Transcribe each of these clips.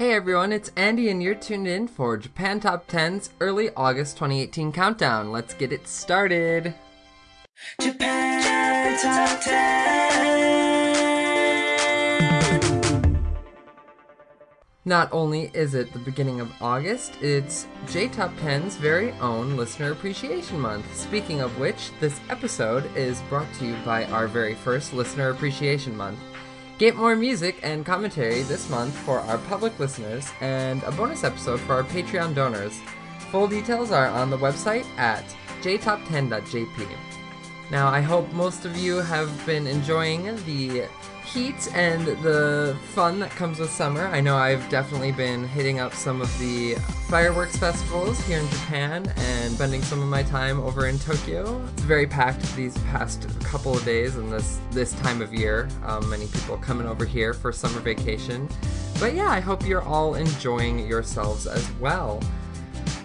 Hey everyone, it's Andy, and you're tuned in for Japan Top 10's early August 2018 countdown. Let's get it started. Japan Top 10. Not only is it the beginning of August, it's J Top 10's very own Listener Appreciation Month. Speaking of which, this episode is brought to you by our very first Listener Appreciation Month. Get more music and commentary this month for our public listeners and a bonus episode for our Patreon donors. Full details are on the website at jtop10.jp. Now, I hope most of you have been enjoying the heat and the fun that comes with summer. I know I've definitely been hitting up some of the fireworks festivals here in Japan and spending some of my time over in Tokyo. It's very packed these past couple of days and this this time of year. Um, many people coming over here for summer vacation. But yeah, I hope you're all enjoying yourselves as well.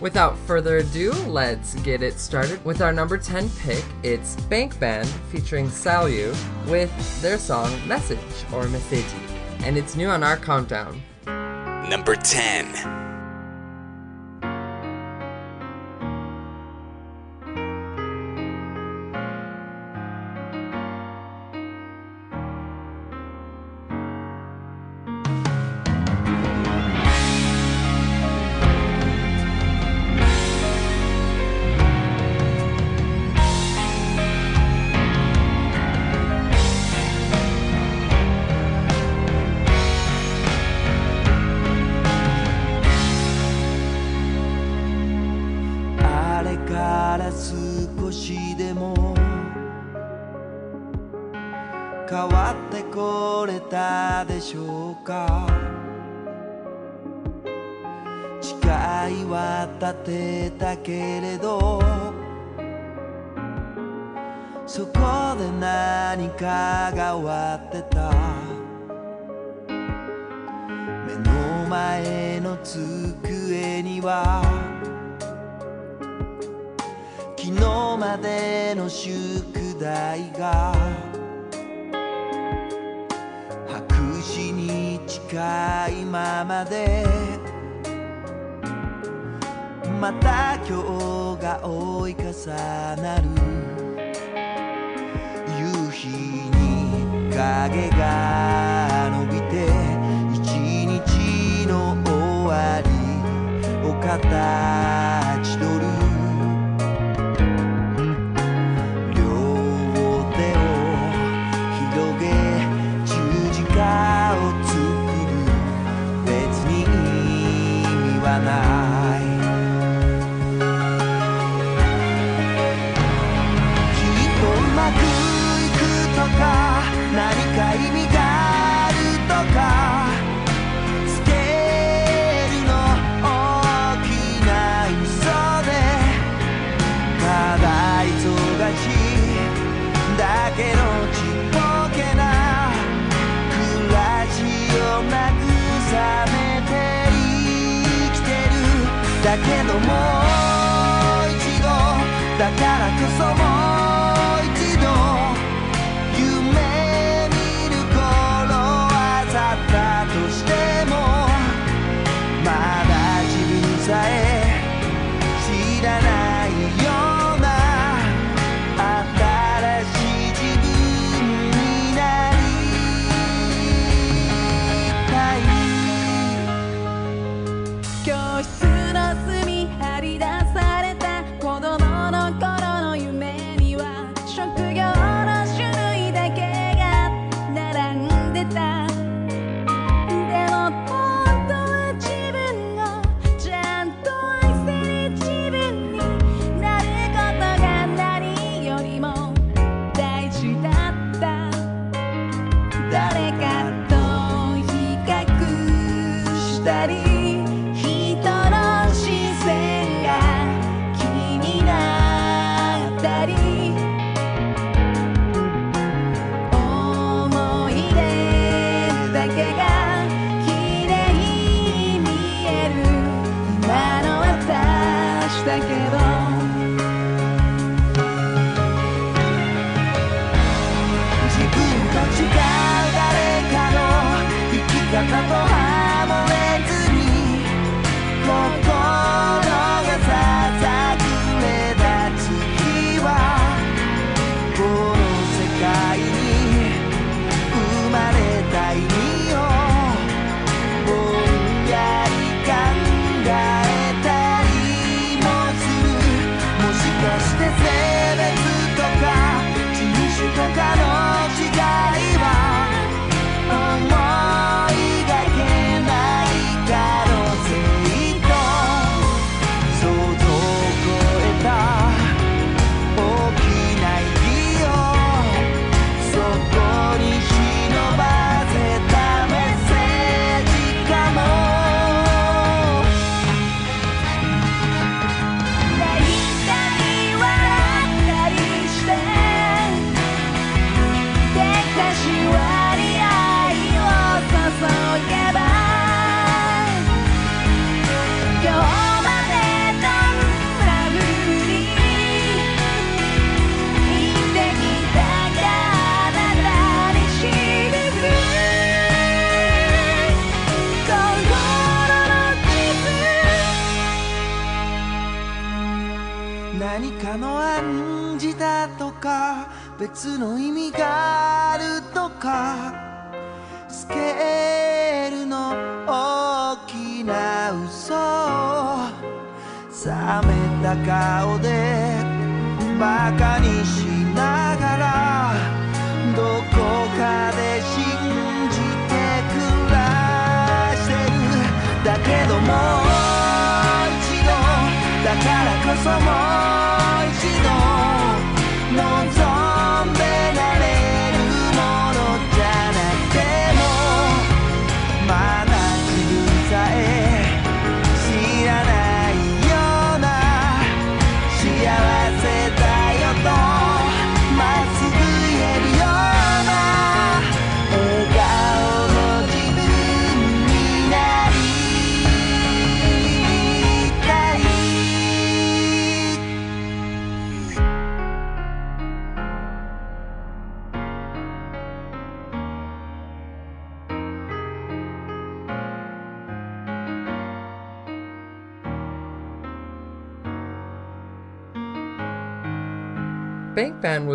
Without further ado, let's get it started with our number 10 pick. It's Bank Band featuring Salyu with their song Message or Meseji, and it's new on our countdown. Number 10. か誓いは立てたけれどそこで何かが終わってた。目の前の机には昨日までの宿題が今いままで。また今日が追い重なる。夕日に影が伸びて一日の終わりを語る。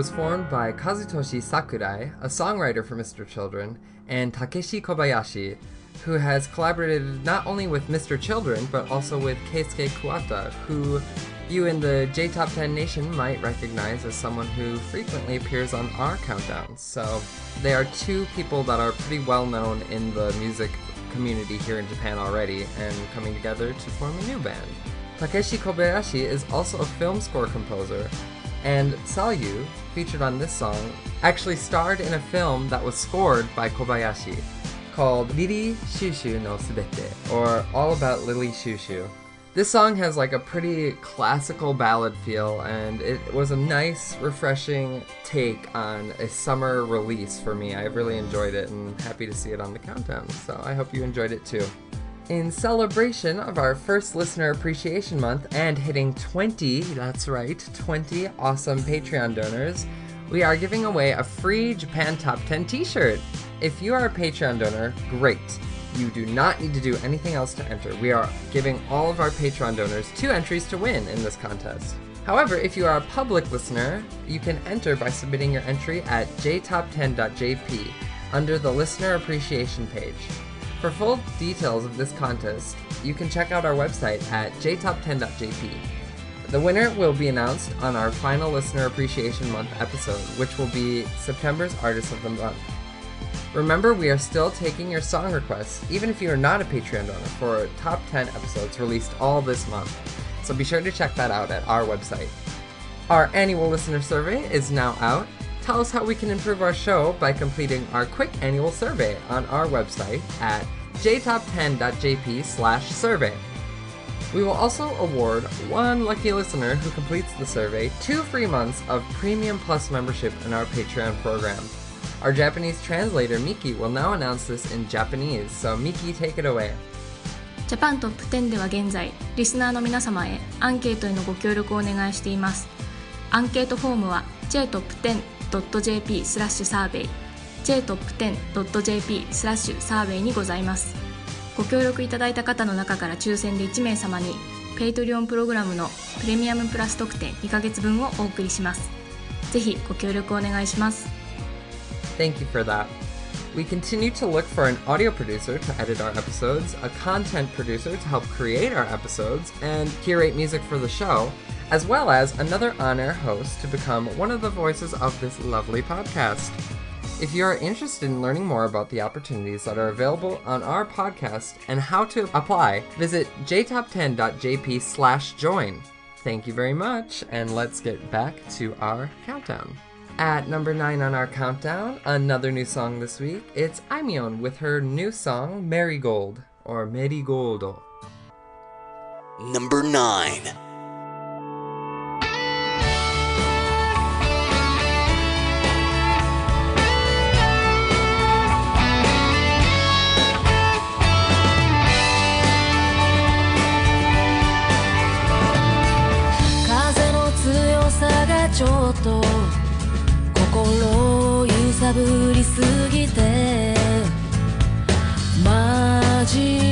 Was formed by Kazutoshi Sakurai, a songwriter for Mr. Children, and Takeshi Kobayashi, who has collaborated not only with Mr. Children, but also with Keisuke Kuwata, who you in the J Top 10 Nation might recognize as someone who frequently appears on our countdowns. So they are two people that are pretty well known in the music community here in Japan already and coming together to form a new band. Takeshi Kobayashi is also a film score composer, and Salyu, featured on this song, actually starred in a film that was scored by Kobayashi called Lily Chou-Chou no Subete, or All About Lily Chou-Chou. This song has like a pretty classical ballad feel, and it was a nice, refreshing take on a summer release for me. I really enjoyed it and happy to see it on the countdown, so I hope you enjoyed it too. In celebration of our first Listener Appreciation Month and hitting 20, that's right, 20 awesome Patreon donors, we are giving away a free Japan Top 10 t shirt. If you are a Patreon donor, great. You do not need to do anything else to enter. We are giving all of our Patreon donors two entries to win in this contest. However, if you are a public listener, you can enter by submitting your entry at jtop10.jp under the Listener Appreciation page. For full details of this contest, you can check out our website at jtop10.jp. The winner will be announced on our final Listener Appreciation Month episode, which will be September's Artist of the Month. Remember, we are still taking your song requests, even if you are not a Patreon donor, for top 10 episodes released all this month. So be sure to check that out at our website. Our annual listener survey is now out Tell us how we can improve our show by completing our quick annual survey on our website at jtop10.jp slash survey. We will also award one lucky listener who completes the survey two free months of Premium Plus membership in our Patreon program. Our Japanese translator Miki will now announce this in Japanese, so Miki, take it away. ジャパントップ10では現在リスナーの皆様へアンケートへのご協力をお願いしていますアンケートフォームは jtop10.jp スラッシュサーベイ jtop10.jp スラッシュサーベイにございますご協力いただいた方の中から抽選で1名様にペイトリオンプログラムのプレミアムプラス特典2ヶ月分をお送りしますぜひご協力お願いします Thank you for that. We continue to look for an audio producer to edit our episodes, a content producer to help create our episodes and curate music for the show, as well as another on air host to become one of the voices of this lovely podcast. If you are interested in learning more about the opportunities that are available on our podcast and how to apply, visit jtop10.jp slash join. Thank you very much, and let's get back to our countdown. At number 9 on our countdown, another new song this week. It's Aimyon with her new song Marigold, or Merigoldo. Number 9. さぶりすぎて真面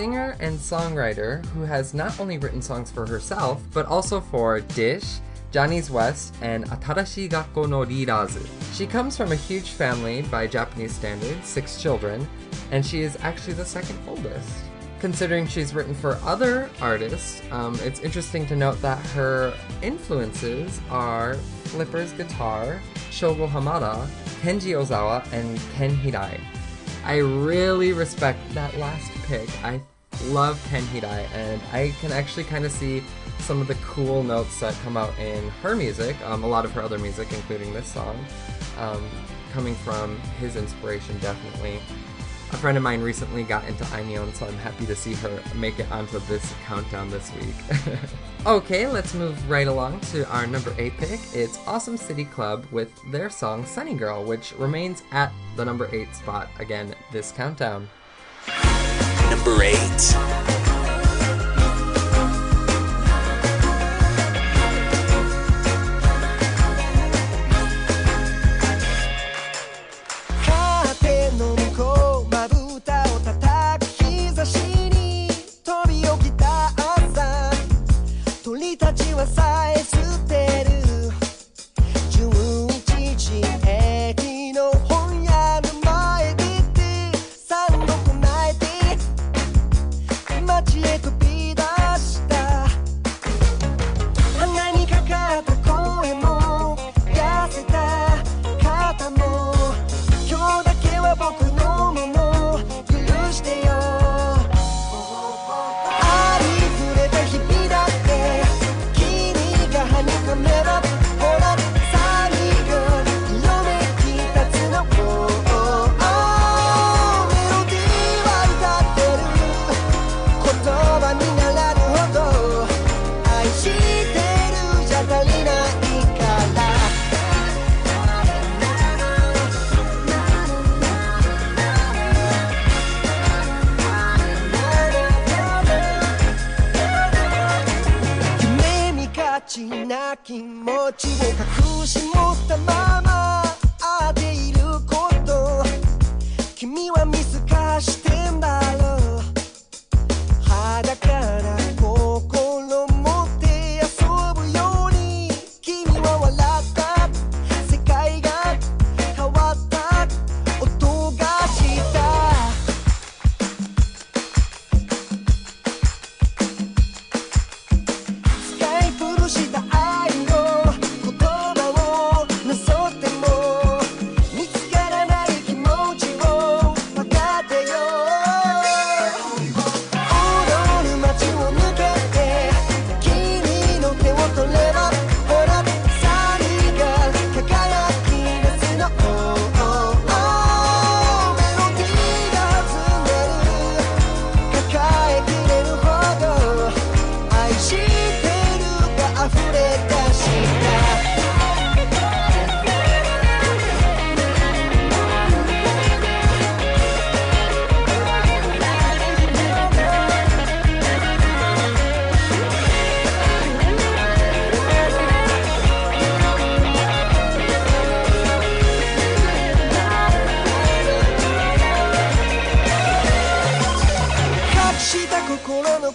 singer and songwriter who has not only written songs for herself, but also for Dish, Johnny's West, and Atarashii Gakko no Leaders. She comes from a huge family by Japanese standards, six children, and she is actually the second oldest. Considering she's written for other artists, um, it's interesting to note that her influences are Flipper's guitar, Shogo Hamada, Kenji Ozawa, and Ken Hirai. I really respect that last pick. I love Ken Hirai, and I can actually kind of see some of the cool notes that come out in her music, um, a lot of her other music, including this song, um, coming from his inspiration, definitely. A friend of mine recently got into Aimyon, so I'm happy to see her make it onto this countdown this week. okay, let's move right along to our number 8 pick. It's Awesome City Club with their song Sunny Girl, which remains at the number 8 spot again this countdown. Number 8.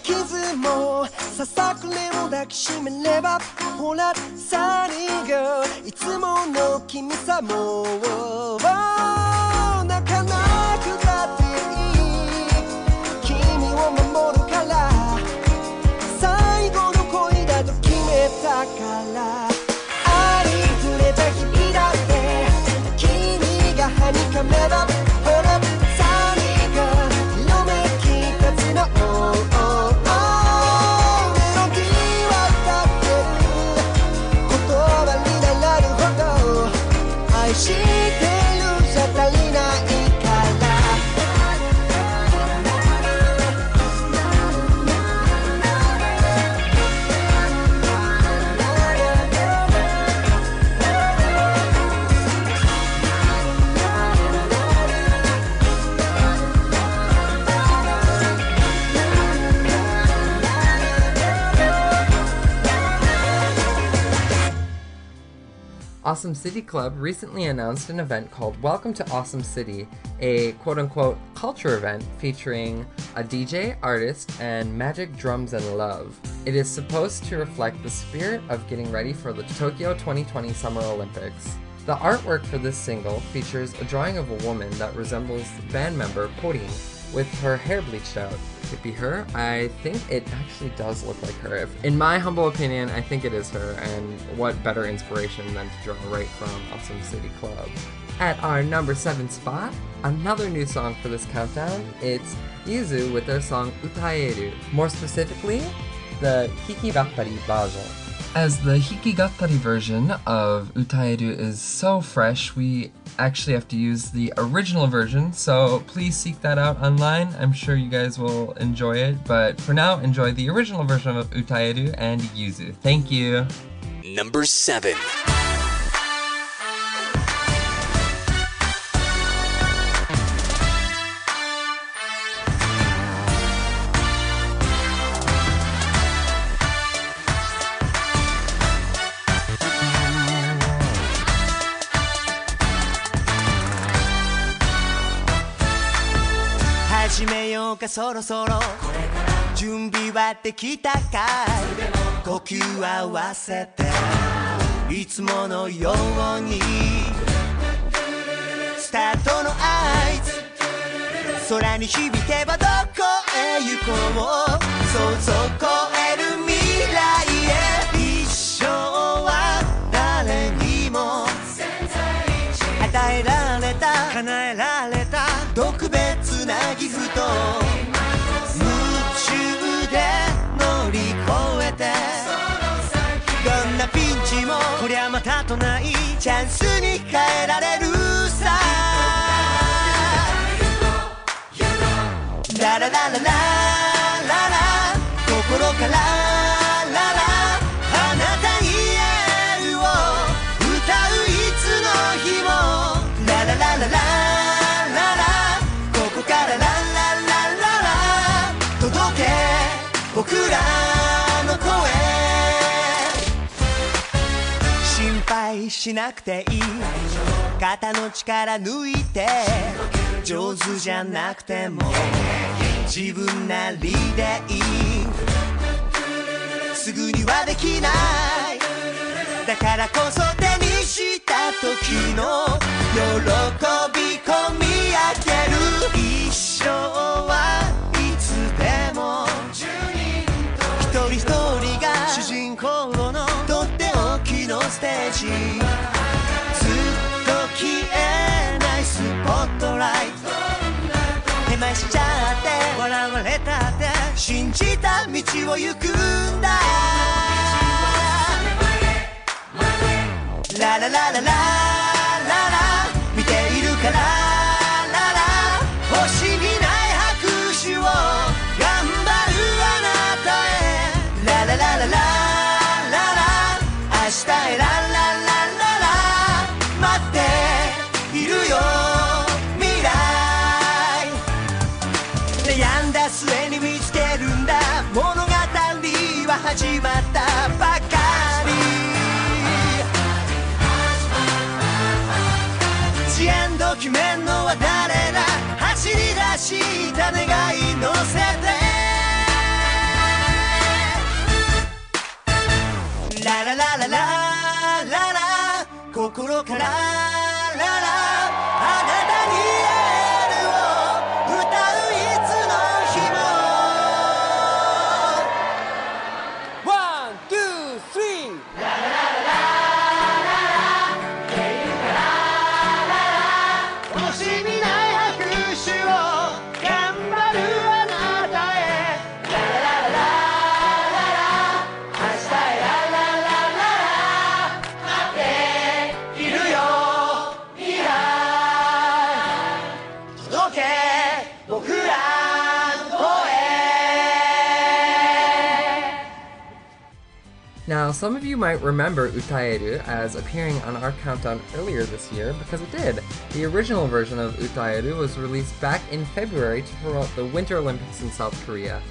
傷もささくれを抱きしめればほらサニーがいつもの君さも。う Awesome City Club recently announced an event called Welcome to Awesome City, a quote unquote culture event featuring a DJ, artist, and magic drums and love. It is supposed to reflect the spirit of getting ready for the Tokyo 2020 Summer Olympics. The artwork for this single features a drawing of a woman that resembles band member Porin with her hair bleached out. Could it be her. I think it actually does look like her. If, in my humble opinion, I think it is her, and what better inspiration than to draw right from Awesome City Club. At our number 7 spot, another new song for this countdown. It's Yuzu with their song Utaeru. More specifically, the Hikigatari version. As the Hikigatari version of Utaeru is so fresh, we actually have to use the original version, so please seek that out online. I'm sure you guys will enjoy it, but for now, enjoy the original version of Utaeru and Yuzu. Thank you. Number 7. 始めようかそろそろ。準備はできたかい？呼吸合わせて。いつものように。スタートの合図。空に響けばどこへ行こう。想像超える未来へ。一生は誰にも。与えられた。叶えられた。なギフト夢中で乗り越えて。どんなピンチもこりゃまたとないチャンスに変えられるさ。ラララララララ。心からしなくていい。肩の力抜いて上手じゃなくても自分なりでいい。すぐにはできない。だからこそ手にした時の喜び込み上げる。一生はステージ。ずっと消えないスポットライト。手前しちゃって笑われたって。信じた道を行くんだ。ラララララ。決めんのは誰だ走り出した願い乗せて。ラララララララ心からララ。Now, some of you might remember Utaeru as appearing on our countdown earlier this year because it did. The original version of Utaeru was released back in February to promote the Winter Olympics in South Korea.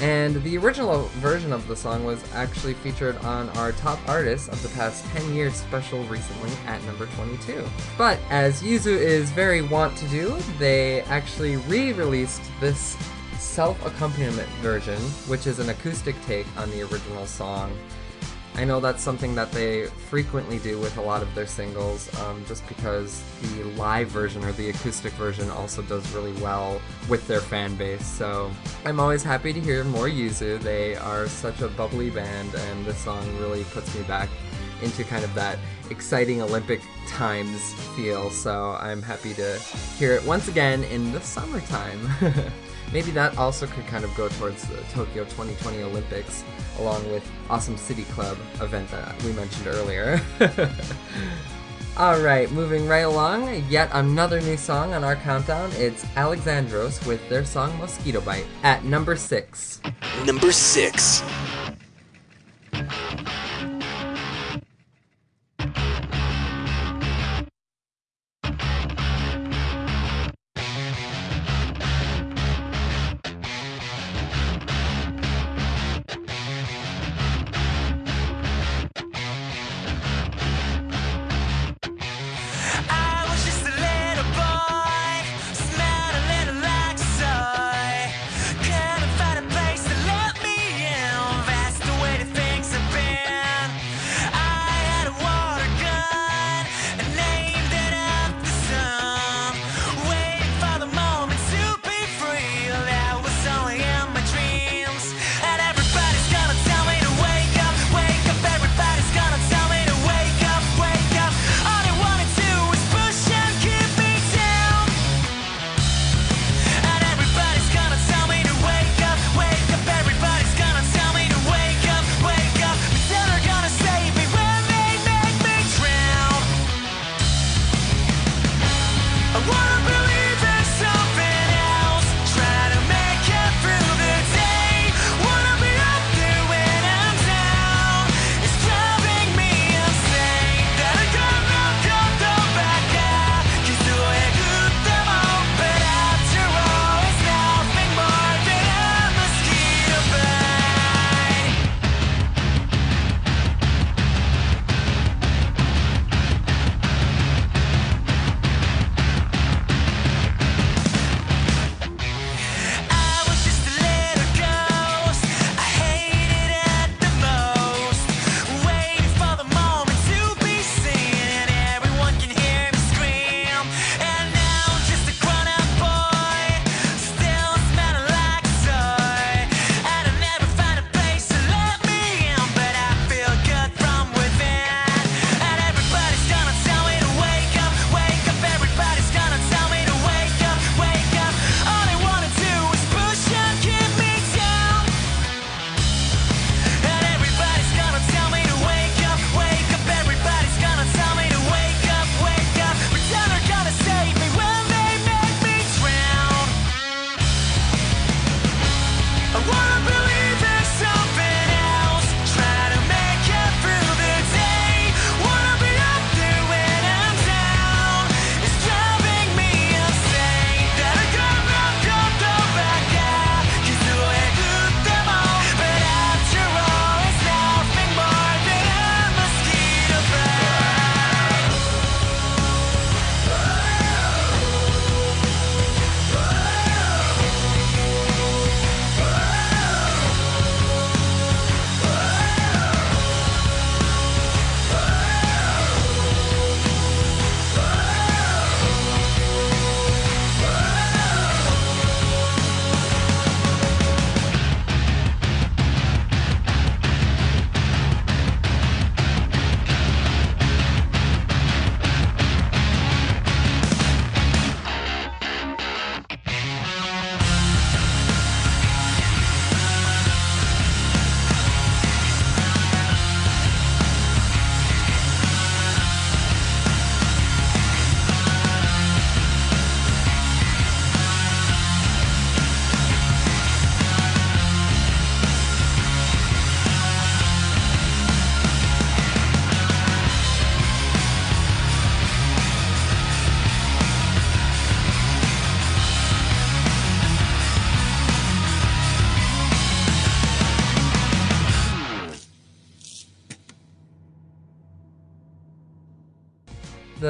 And the original version of the song was actually featured on our top artists of the past 10 years special recently at number 22. But as Yuzu is very wont to do, they actually re released this self accompaniment version, which is an acoustic take on the original song. I know that's something that they frequently do with a lot of their singles, um, just because the live version or the acoustic version also does really well with their fan base. So I'm always happy to hear more Yuzu. They are such a bubbly band, and this song really puts me back into kind of that exciting Olympic times feel. So I'm happy to hear it once again in the summertime. Maybe that also could kind of go towards the Tokyo 2020 Olympics, along with Awesome City Club event that we mentioned earlier. All right, moving right along, yet another new song on our countdown. It's Alexandros with their song Mosquito Bite at number six. Number 6.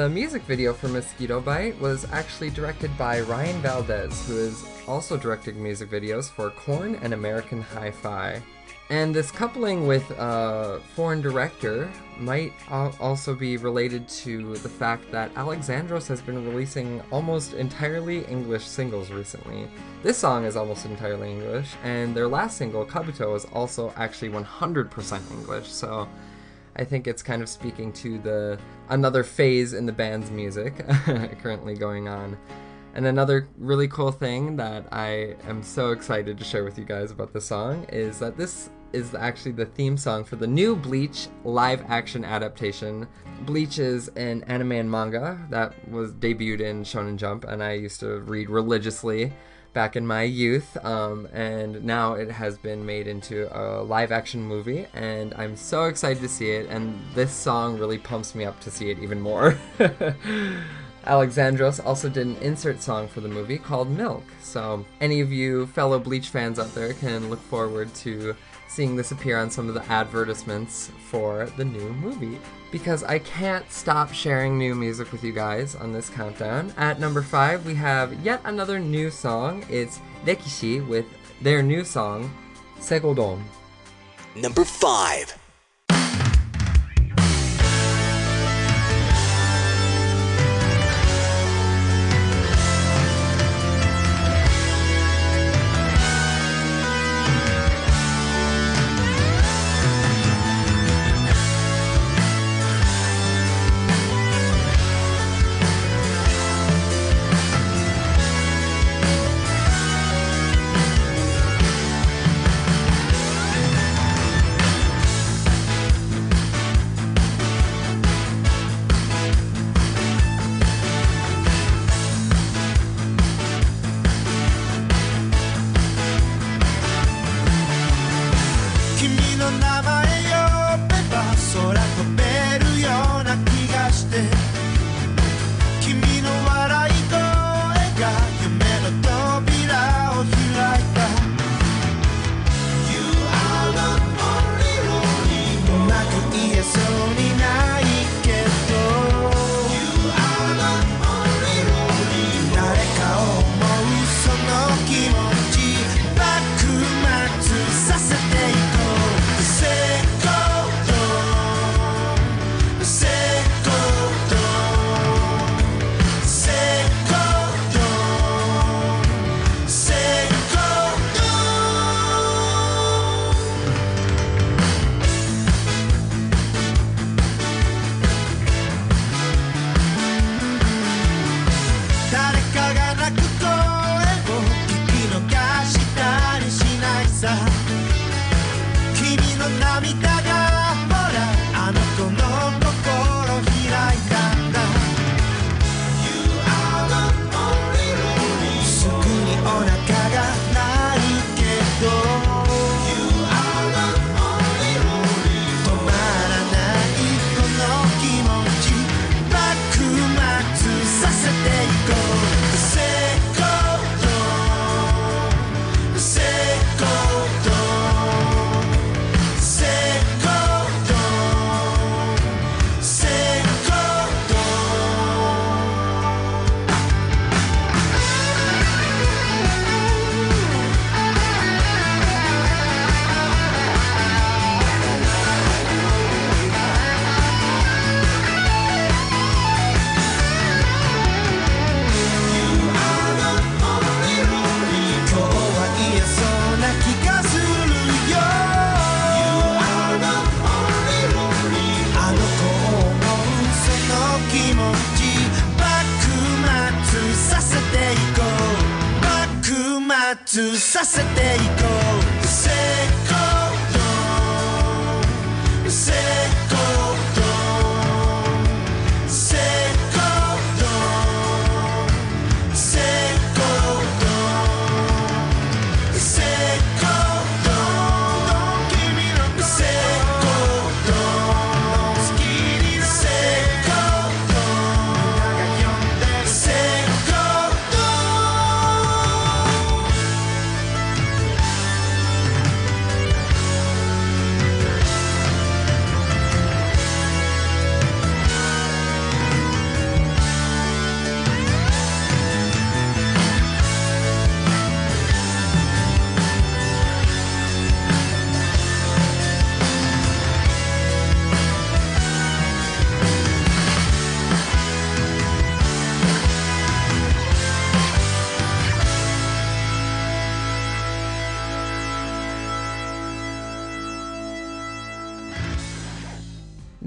The music video for Mosquito Bite was actually directed by Ryan Valdez, who is also directing music videos for Korn and American Hi Fi. And this coupling with a foreign director might also be related to the fact that Alexandros has been releasing almost entirely English singles recently. This song is almost entirely English, and their last single, Kabuto, is also actually 100% English, so I think it's kind of speaking to the another phase in the band's music currently going on. And another really cool thing that I am so excited to share with you guys about the song is that this is actually the theme song for the new Bleach live action adaptation. Bleach is an anime and manga that was debuted in Shonen Jump, and I used to read religiously back in my youth. Um, and now it has been made into a live action movie, and I'm so excited to see it. And this song really pumps me up to see it even more. Alexandros also did an insert song for the movie called Milk. So, any of you fellow Bleach fans out there can look forward to seeing this appear on some of the advertisements for the new movie. Because I can't stop sharing new music with you guys on this countdown. At number 5, we have yet another new song. It's Rekishi with their new song, Segodon. Number 5.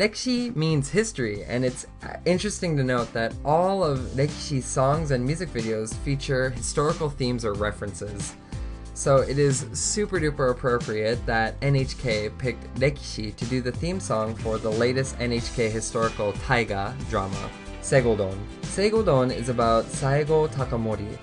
Rekishi means history, and it's uh, interesting to note that all of Rekishi's songs and music videos feature historical themes or references. So it is super duper appropriate that NHK picked Rekishi to do the theme song for the latest NHK historical taiga drama, Segodon. Segodon is about Saigo Takamori,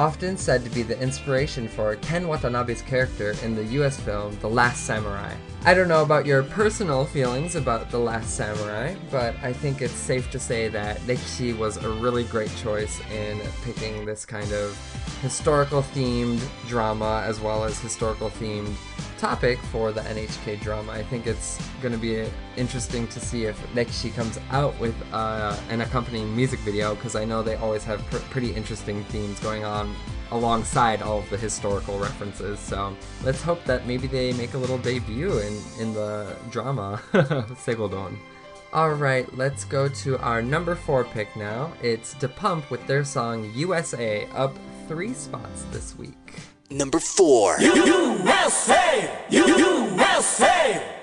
often said to be the inspiration for Ken Watanabe's character in the US film The Last Samurai. I don't know about your personal feelings about The Last Samurai, but I think it's safe to say that Rekishi was a really great choice in picking this kind of historical themed drama as well as historical themed topic for the NHK drama. I think it's going to be interesting to see if Rekishi comes out with uh, an accompanying music video because I know they always have pr- pretty interesting themes going on alongside all of the historical references. So let's hope that maybe they make a little debut in, in the drama Segodon. Alright, let's go to our number four pick now. It's Da Pump with their song USA up three spots this week. Number 4. USA! USA! USA!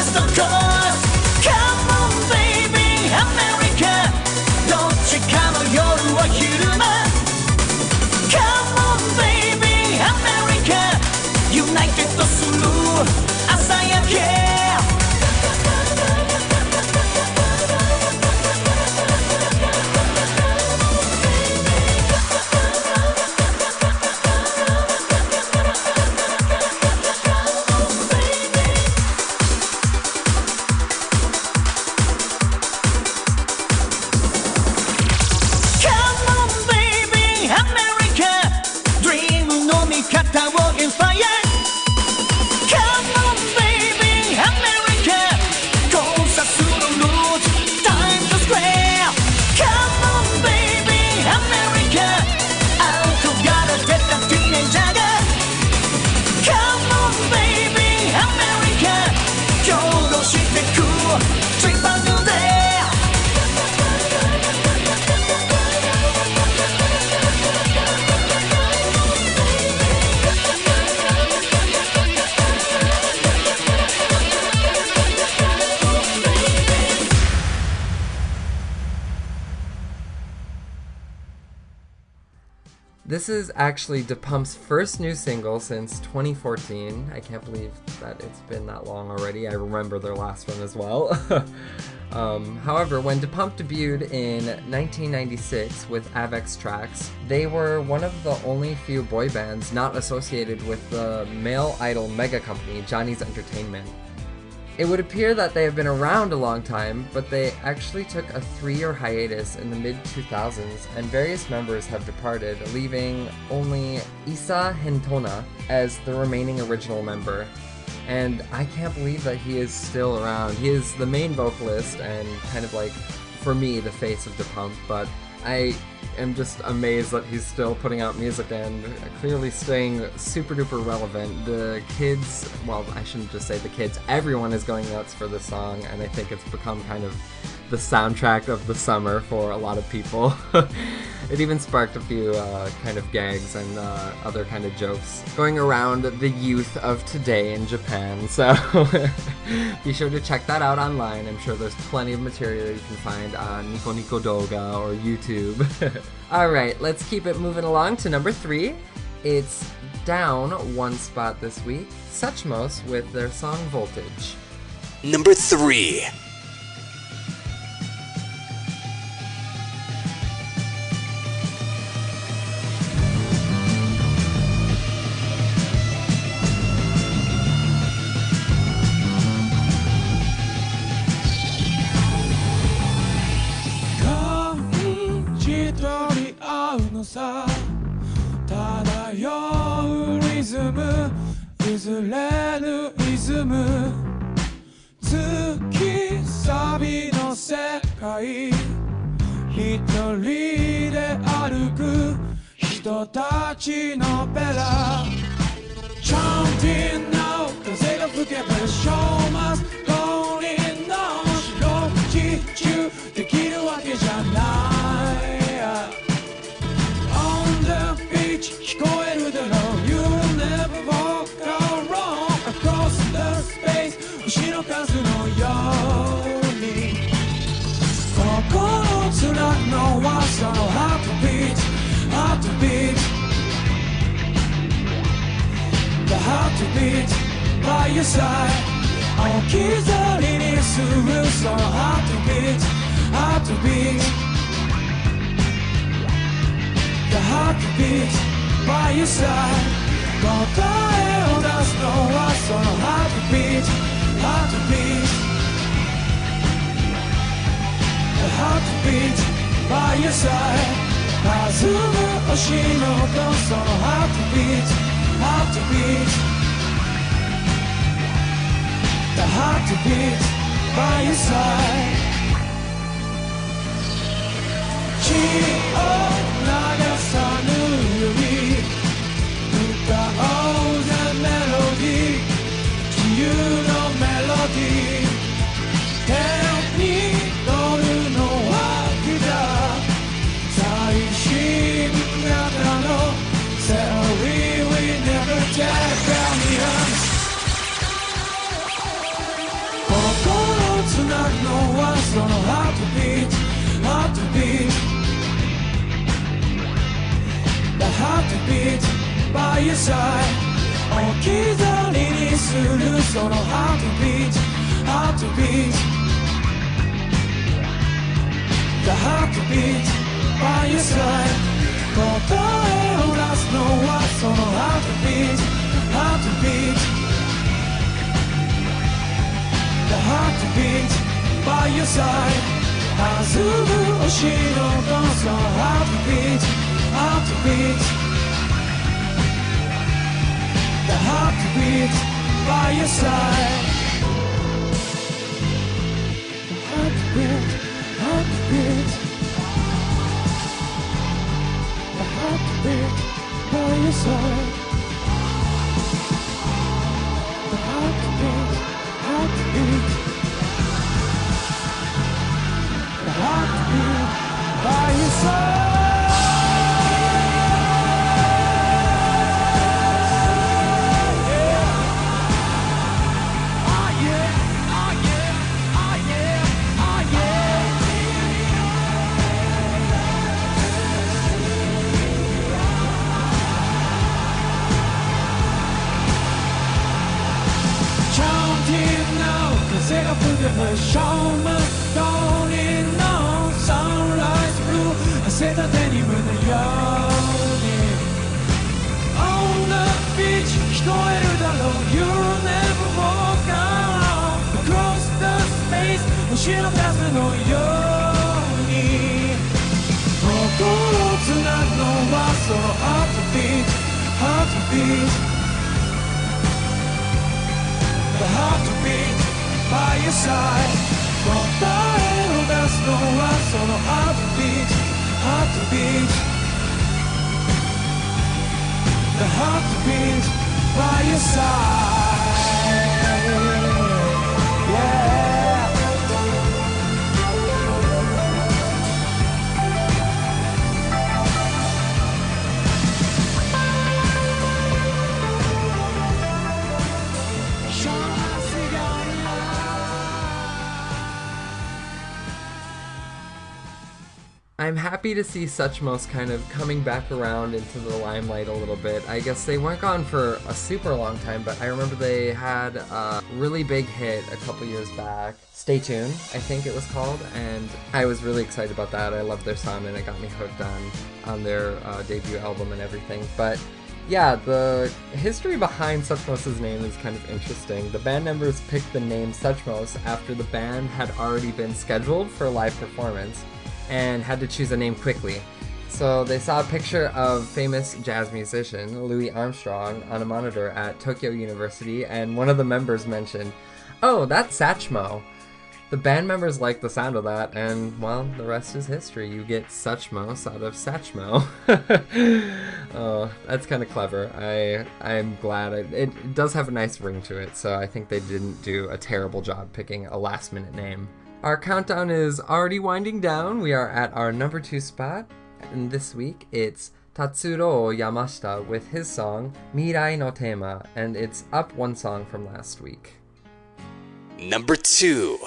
Yourself West actually Da Pump's first new single since 2014. I can't believe that it's been that long already. I remember their last one as well. um, however, when DePump debuted in 1996 with Avex Tracks, they were one of the only few boy bands not associated with the male idol mega company Johnny's Entertainment. It would appear that they have been around a long time, but they actually took a three year hiatus in the mid 2000s, and various members have departed, leaving only Issa Hentona as the remaining original member. And I can't believe that he is still around. He is the main vocalist and kind of like, for me, the face of the pump, but I am just amazed that he's still putting out music and clearly staying super duper relevant. The kids, well, I shouldn't just say the kids, everyone is going nuts for this song, and I think it's become kind of the soundtrack of the summer for a lot of people. it even sparked a few uh, kind of gags and uh, other kind of jokes going around the youth of today in Japan. So be sure to check that out online. I'm sure there's plenty of material you can find on Nico Nico Doga or YouTube. All right, let's keep it moving along to number three. It's down one spot this week. Suchmos with their song Voltage. Number 3. 人たちのペラチャンティンな風が吹けば Show must go The heartbeat by your side 置き去りにするその Heartbeat Heartbeat The heartbeat by your side 答えを出すのはその Heartbeat Heartbeat The heartbeat by your side 弾む星の音その Heartbeat Heartbeat the heartbeat by your side. 血 The heartbeat by your side 置き去りにするその Heartbeat Heartbeat The heartbeat by your side 答えを出すのはその Heartbeat Heartbeat The heartbeat by your side 弾む星の音その Heartbeat Heartbeat the heartbeat by your side. The heartbeat Heartbeat. The heartbeat by your side. The heartbeat Heartbeat Säga följer sunrise blue i munnen, gör On the beach, står utan lång You'll never walk alone. across the space Och genom no so hard to beat, hard to beat by your side From fire, there's no rush So a heartbeat, heartbeat The heartbeat by your side I'm happy to see Suchmos kind of coming back around into the limelight a little bit. I guess they weren't gone for a super long time, but I remember they had a really big hit a couple years back. Stay tuned, I think it was called, and I was really excited about that. I loved their song and it got me hooked on on their uh, debut album and everything. But yeah, the history behind Suchmos' name is kind of interesting. The band members picked the name Suchmos after the band had already been scheduled for a live performance and had to choose a name quickly. So they saw a picture of famous jazz musician Louis Armstrong on a monitor at Tokyo University, and one of the members mentioned, Oh, that's Satchmo. The band members liked the sound of that, and well, the rest is history. You get Suchmos out of Satchmo. oh, that's kind of clever. I I'm glad it, it does have a nice ring to it, so I think they didn't do a terrible job picking a last minute name. Our countdown is already winding down. We are at our number two spot, and this week it's Tatsuro Yamashita with his song Mirai no Tema, and it's up one song from last week. Number two.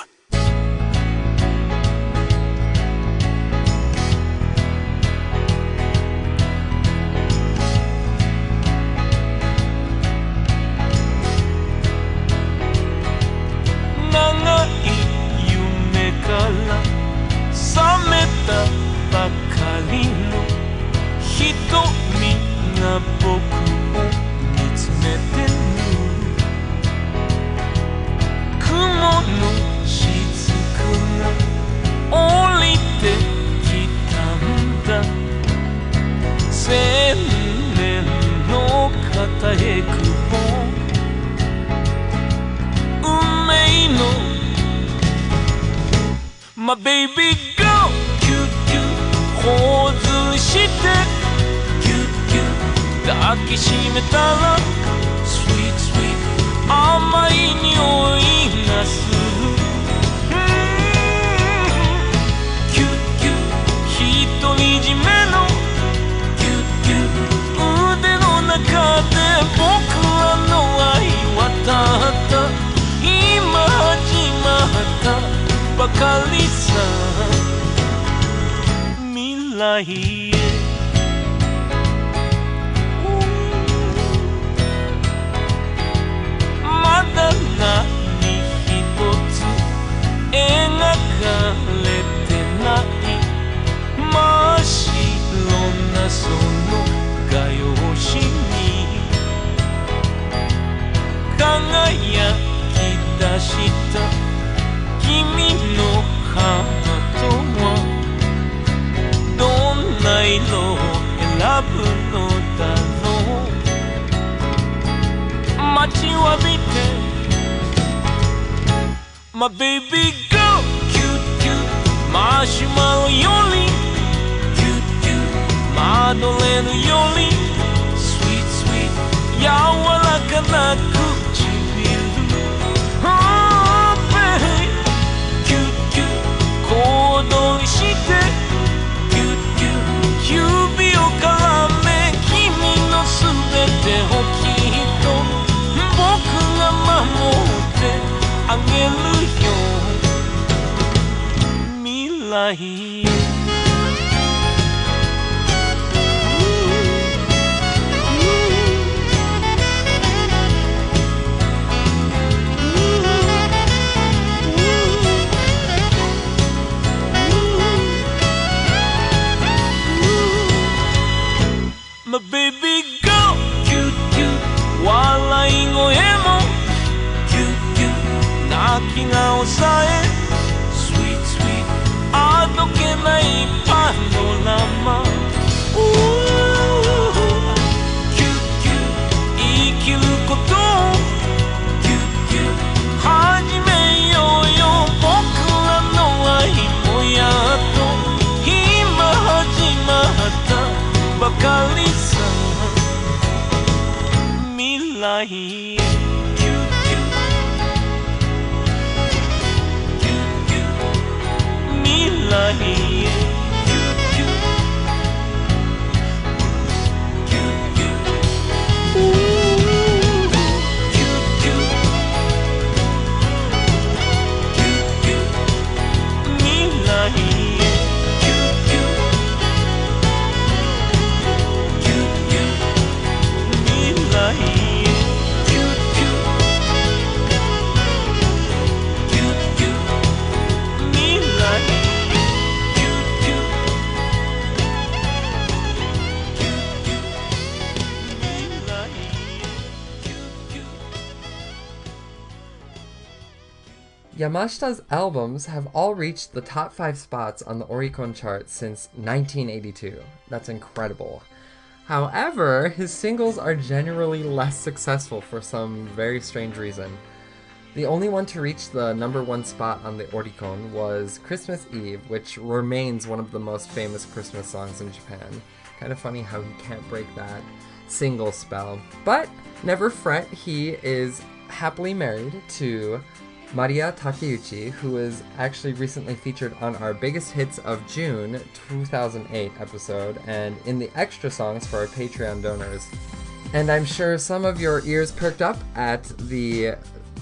が僕を見つめてる。雲の雫が降りてきたんだ。千年の片へく運命の。My baby go キュッキュッ頬ずして抱きしめたら Sweet sweet 甘い匂いがする。うんキュッキュッ独り占めのキュッキュッ腕の中で僕らの愛渡った。今始まったばかりさ。未来へ。だ何一つ描かれてない真っ白なその画用紙に輝き出した君のハートはどんな色を選ぶのだろう待ちわびて My baby go キュッキュッマシュマロより。キュッキュッマドレーヌより。Sweet sweet 柔らかな唇 Oh baby. キュッキュッ行動して。キュッキュッ指を絡め君のすべてをきっと僕が守ってあげる。Ilahi My baby girl, cute, while I go emo, cute, cute, knocking out ないパノラマキュキュ生きることキュキュッ始めようよ僕らの愛もやっと。今始まったばかりさ。未来。Yamashita's albums have all reached the top five spots on the Oricon chart since 1982. That's incredible. However, his singles are generally less successful for some very strange reason. The only one to reach the number one spot on the Oricon was Christmas Eve, which remains one of the most famous Christmas songs in Japan. Kind of funny how he can't break that single spell. But never fret, he is happily married to Maria Takeuchi, was actually recently featured on our Biggest Hits of June 2008 episode and in the extra songs for our Patreon donors. And I'm sure some of your ears perked up at the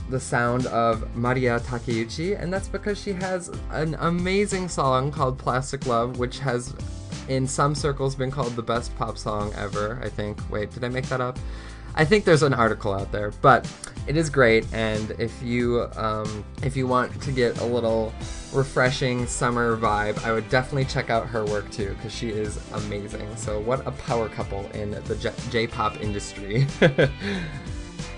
the sound of Maria Takeuchi, and that's because she has an amazing song called Plastic Love, which has in some circles been called the best pop song ever, I think. Wait, did I make that up? I think there's an article out there, but it is great. And if you um, if you want to get a little refreshing summer vibe, I would definitely check out her work too, because she is amazing. So what a power couple in the J- J-pop industry.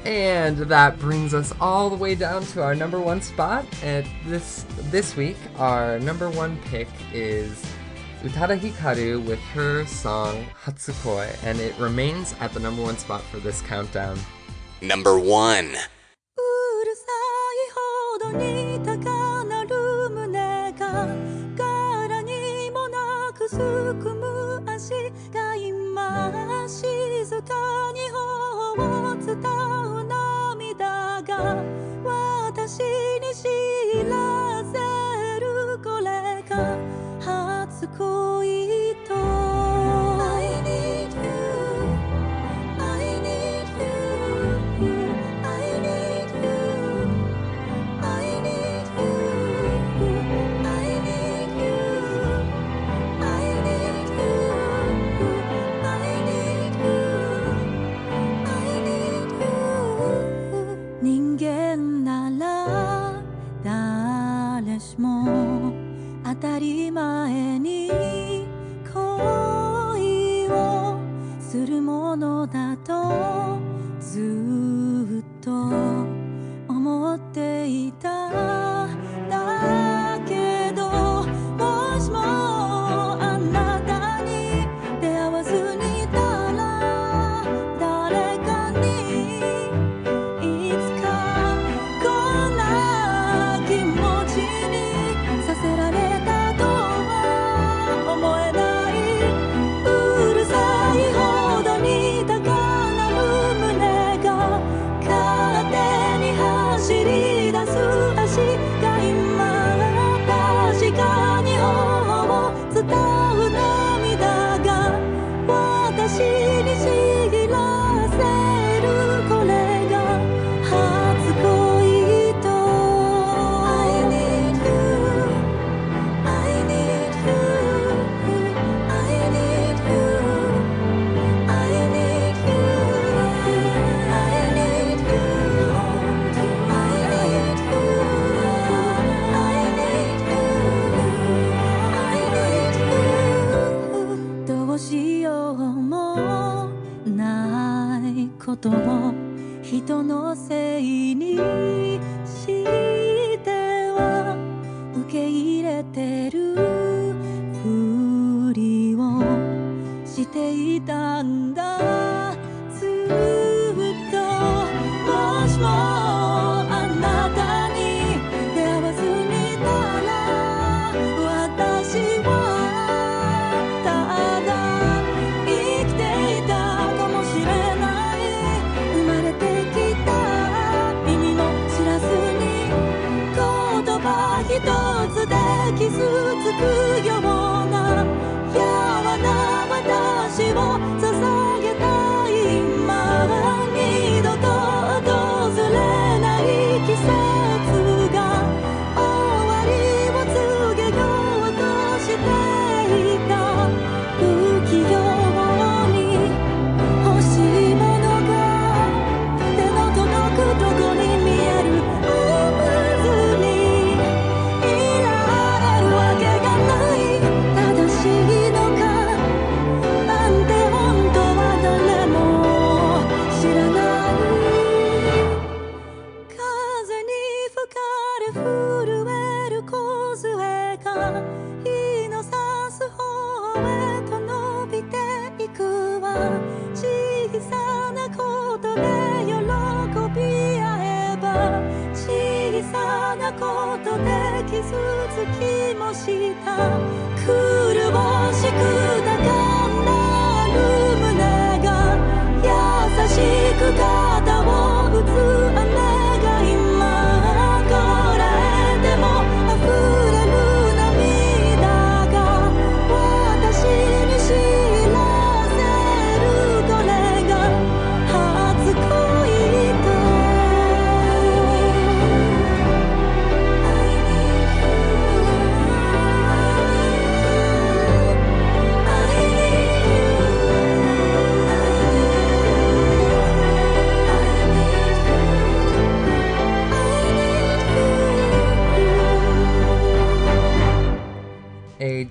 and that brings us all the way down to our number one spot. And this this week, our number one pick is Utada Hikaru with her song Hatsukoi, and it remains at the number one spot for this countdown. Number one.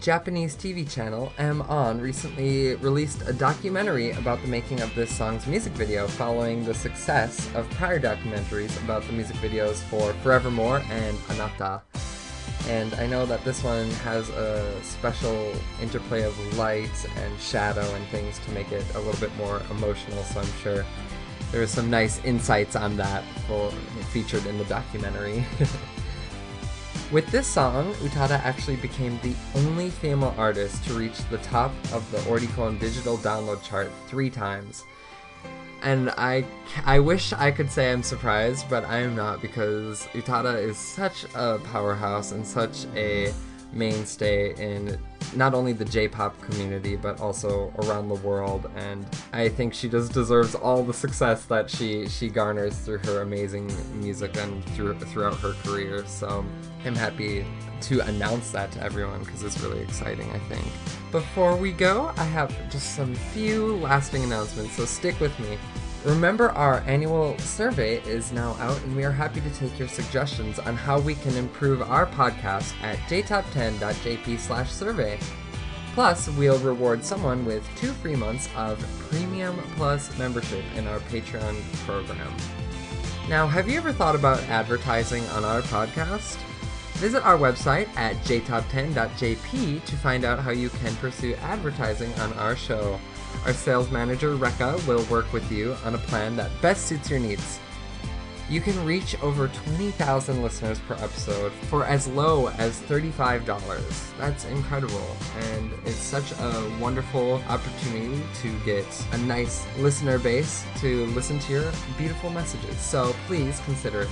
Japanese TV channel, M On, recently released a documentary about the making of this song's music video following the success of prior documentaries about the music videos for Forevermore and Anata. And I know that this one has a special interplay of light and shadow and things to make it a little bit more emotional, so I'm sure there are some nice insights on that for featured in the documentary. With this song, Utada actually became the only female artist to reach the top of the Oricon digital download chart three times. And I, I wish I could say I'm surprised, but I am not because Utada is such a powerhouse and such a mainstay in not only the J-pop community but also around the world. And I think she just deserves all the success that she she garners through her amazing music and through throughout her career. So I'm happy to announce that to everyone because it's really exciting I think. Before we go I have just some few lasting announcements so stick with me Remember, our annual survey is now out, and we are happy to take your suggestions on how we can improve our podcast at jtop10.jp/survey. Plus, we'll reward someone with two free months of Premium Plus membership in our Patreon program. Now, have you ever thought about advertising on our podcast? Visit our website at jtop10.jp to find out how you can pursue advertising on our show. Our sales manager, Rekka, will work with you on a plan that best suits your needs. You can reach over 20,000 listeners per episode for as low as $35. That's incredible, and it's such a wonderful opportunity to get a nice listener base to listen to your beautiful messages. So please consider it.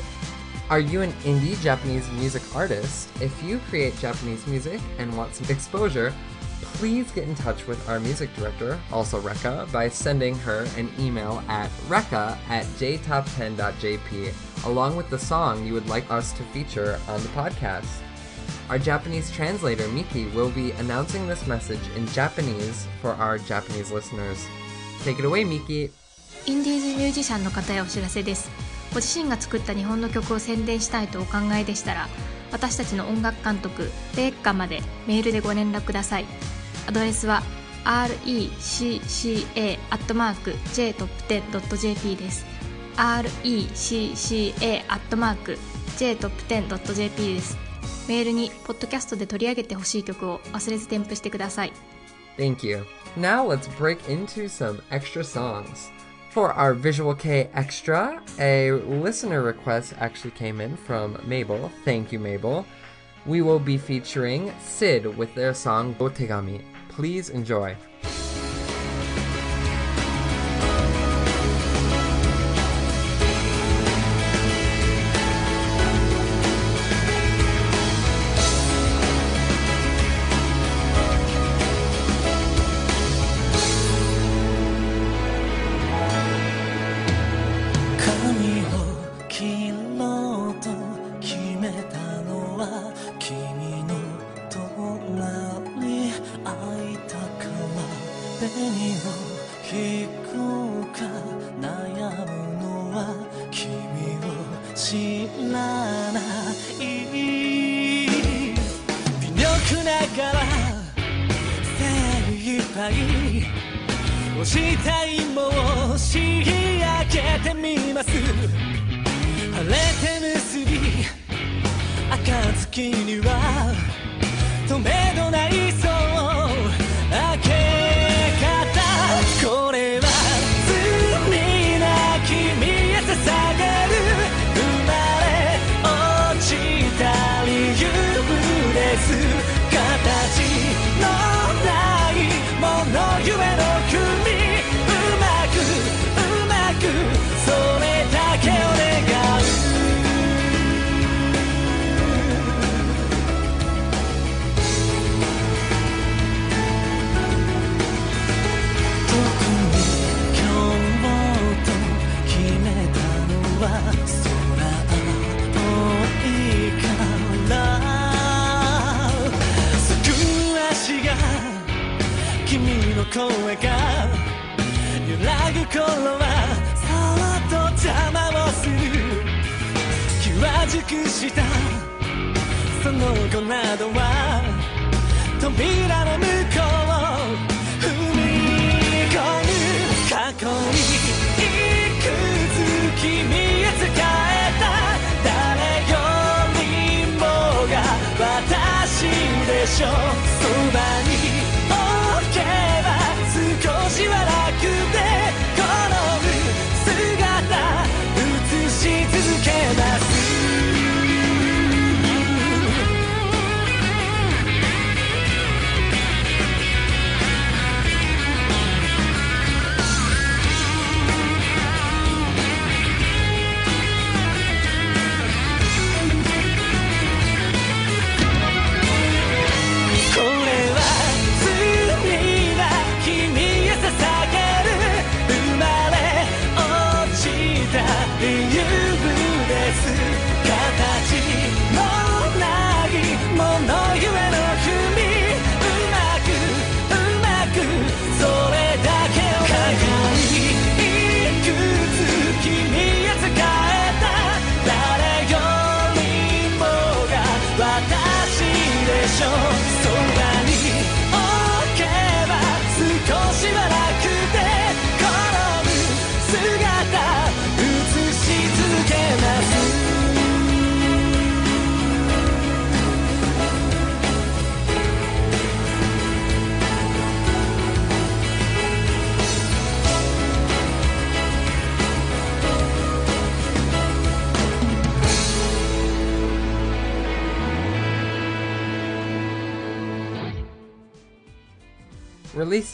Are you an indie Japanese music artist? If you create Japanese music and want some exposure, please get in touch with our music director, also Rekka, by sending her an email at rekka at jtop10.jp along with the song you would like us to feature on the podcast. Our Japanese translator, Miki, will be announcing this message in Japanese for our Japanese listeners. Take it away, Miki. インディーズミュージシャンの方へお知らせですご自身が作った日本の曲を宣伝したいとお考えでしたら 私たちの音楽監督レッカまでメールでご連絡くださいアドレスは recca.jtop10.jp です recca.jtop10.jp ですメールにポッドキャストで取り上げてほしい曲を忘れず添付してください Thank you. Now let's break into some extra songs. For our Visual K extra, a listener request actually came in from Mabel. Thank you, Mabel. We will be featuring Sid with their song Otegami. Please enjoy.「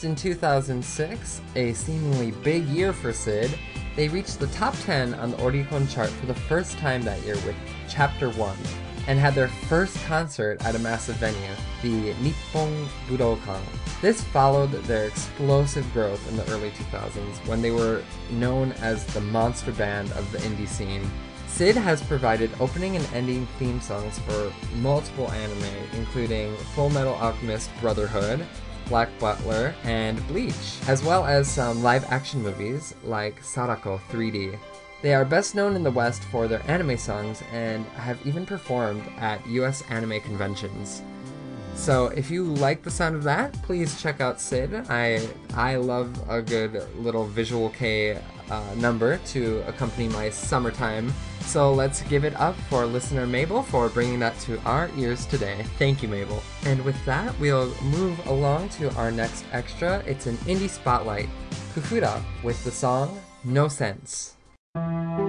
Released in 2006, a seemingly big year for Sid, they reached the top 10 on the Oricon chart for the first time that year with Chapter 1, and had their first concert at a massive venue, the Nippon Budokan. This followed their explosive growth in the early 2000s when they were known as the monster band of the indie scene. Sid has provided opening and ending theme songs for multiple anime, including Full Metal Alchemist Brotherhood, Black Butler, and Bleach, as well as some live action movies like Sadako 3D. They are best known in the West for their anime songs and have even performed at US anime conventions. So if you like the sound of that, please check out Sid. I I love a good little visual K uh, number to accompany my summertime. So let's give it up for listener Mabel for bringing that to our ears today. Thank you, Mabel. And with that, we'll move along to our next extra. It's an indie spotlight, Kufura, with the song No Sense.「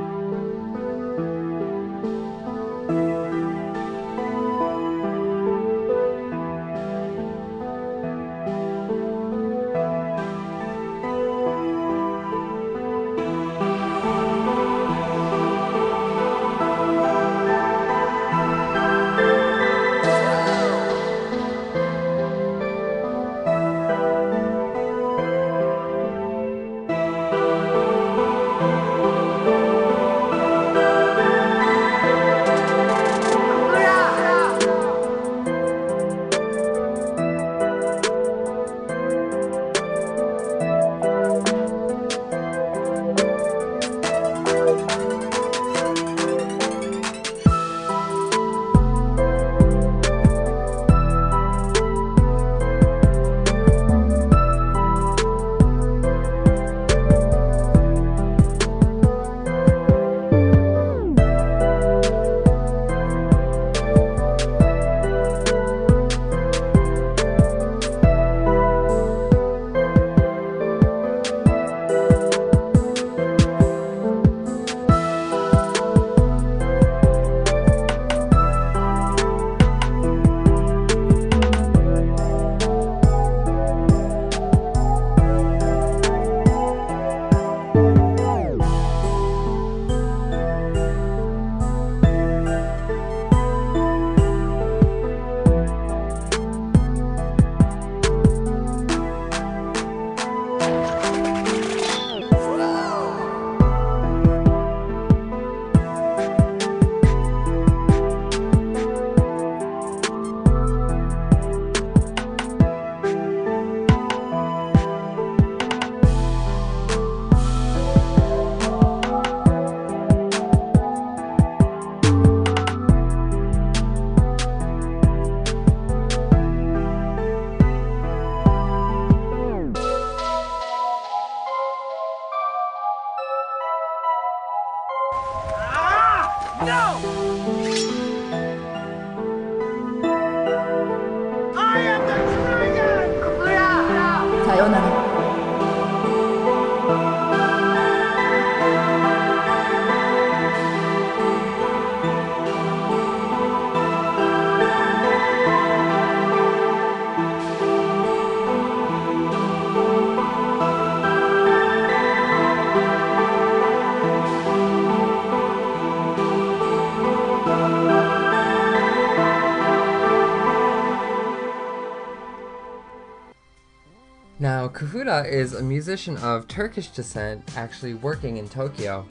Is a musician of Turkish descent actually working in Tokyo.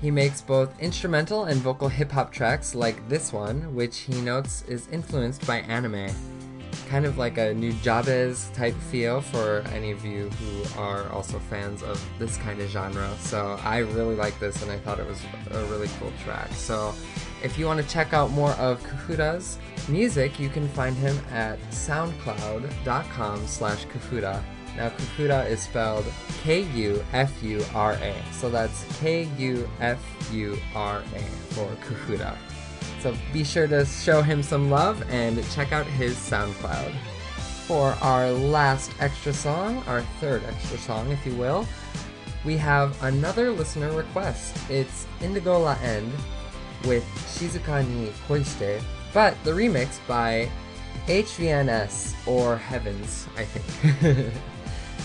He makes both instrumental and vocal hip hop tracks like this one, which he notes is influenced by anime. Kind of like a Nujabes type feel for any of you who are also fans of this kind of genre. So I really like this and I thought it was a really cool track. So if you want to check out more of Kufura's music, you can find him at soundcloud.com slash Kufura. Now Kufura is spelled K-U-F-U-R-A. So that's K-U-F-U-R-A for Kufura. So be sure to show him some love and check out his SoundCloud. For our last extra song, our third extra song, if you will, we have another listener request. It's Indigo La End with Shizuka ni Koishite, but the remix by HVNS or Heavens, I think.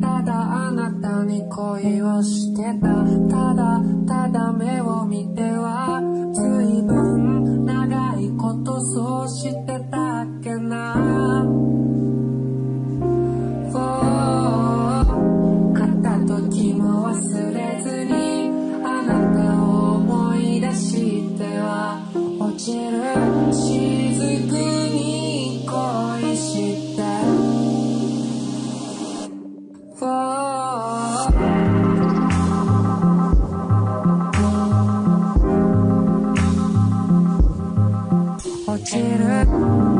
ただあなたに恋をしてた。ただただ目を見ては随分長いことそうしてたっけな。Oh 片時も忘れずにあなたを思い出しては落ちる。get up.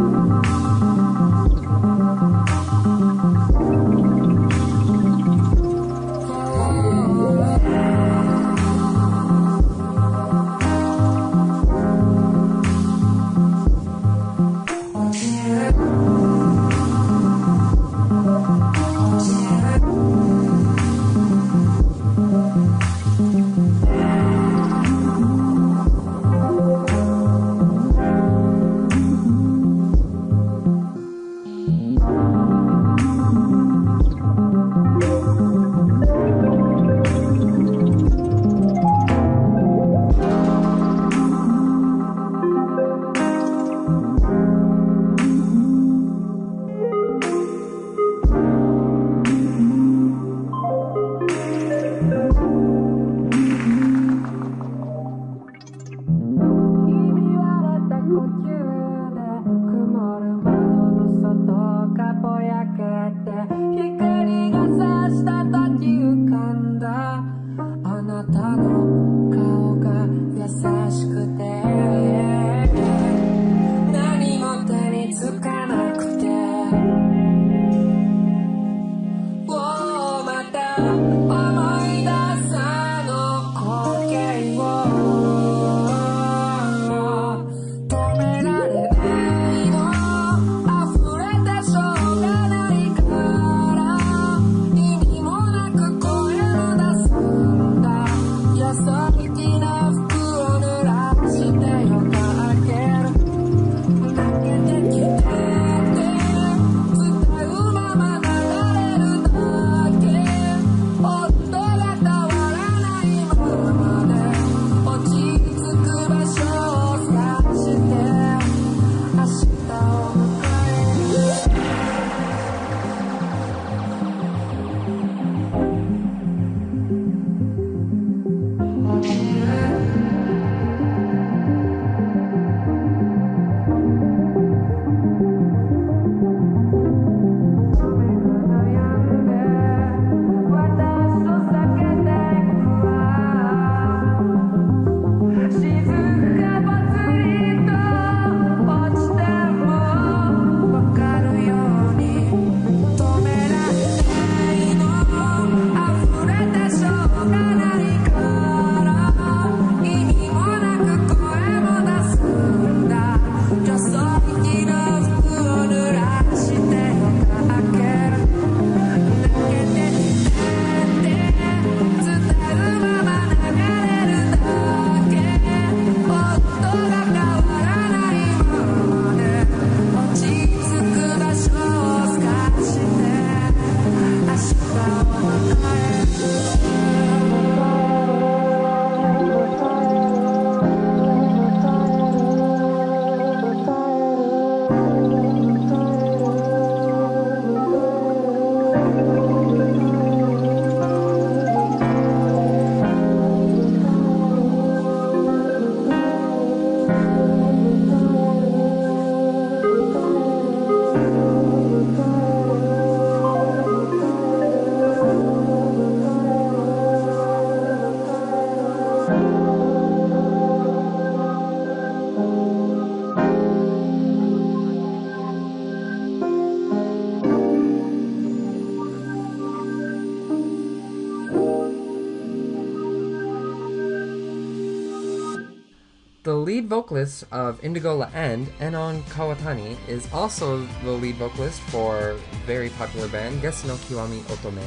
Vocalist of Indigo La End, Enon Kawatani, is also the lead vocalist for very popular band Gesu no Kiwami Otome.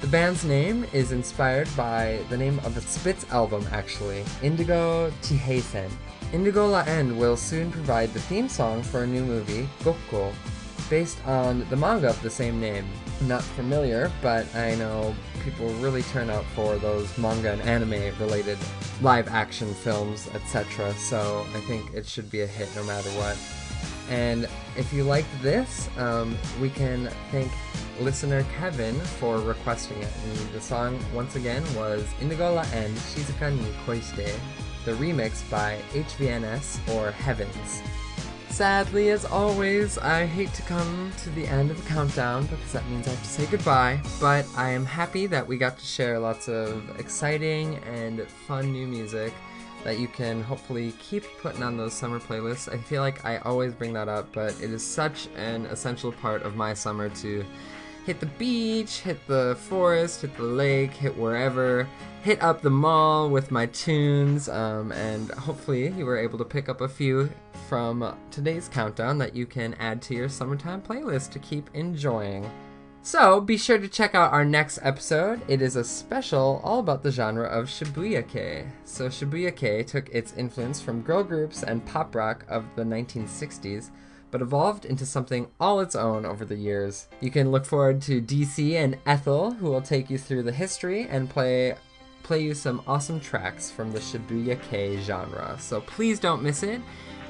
The band's name is inspired by the name of the Spitz album, actually, Indigo Chiheisen. Indigo La End will soon provide the theme song for a new movie, Gokko, based on the manga of the same name. Not familiar, but I know people really turn out for those manga and anime related live action films, etc. So I think it should be a hit no matter what. And if you liked this, um, we can thank listener Kevin for requesting it. And the song, once again, was Indigo La End Shizuka ni Koishite, the remix by HVNS or Heavens. Sadly, as always, I hate to come to the end of the countdown because that means I have to say goodbye, but I am happy that we got to share lots of exciting and fun new music that you can hopefully keep putting on those summer playlists. I feel like I always bring that up, but it is such an essential part of my summer to hit the beach, hit the forest, hit the lake, hit wherever, hit up the mall with my tunes, um, and hopefully you were able to pick up a few from today's countdown that you can add to your summertime playlist to keep enjoying. So be sure to check out our next episode. It is a special all about the genre of Shibuya-kei. So Shibuya-kei took its influence from girl groups and pop rock of the 1960s, but evolved into something all its own over the years. You can look forward to DC and Ethel, who will take you through the history and play play you some awesome tracks from the Shibuya-kei genre. So please don't miss it.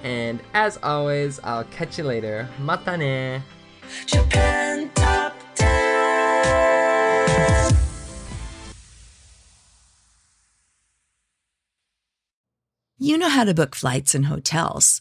And as always, I'll catch you later. Mata ne! Japan Top 10 You know how to book flights and hotels.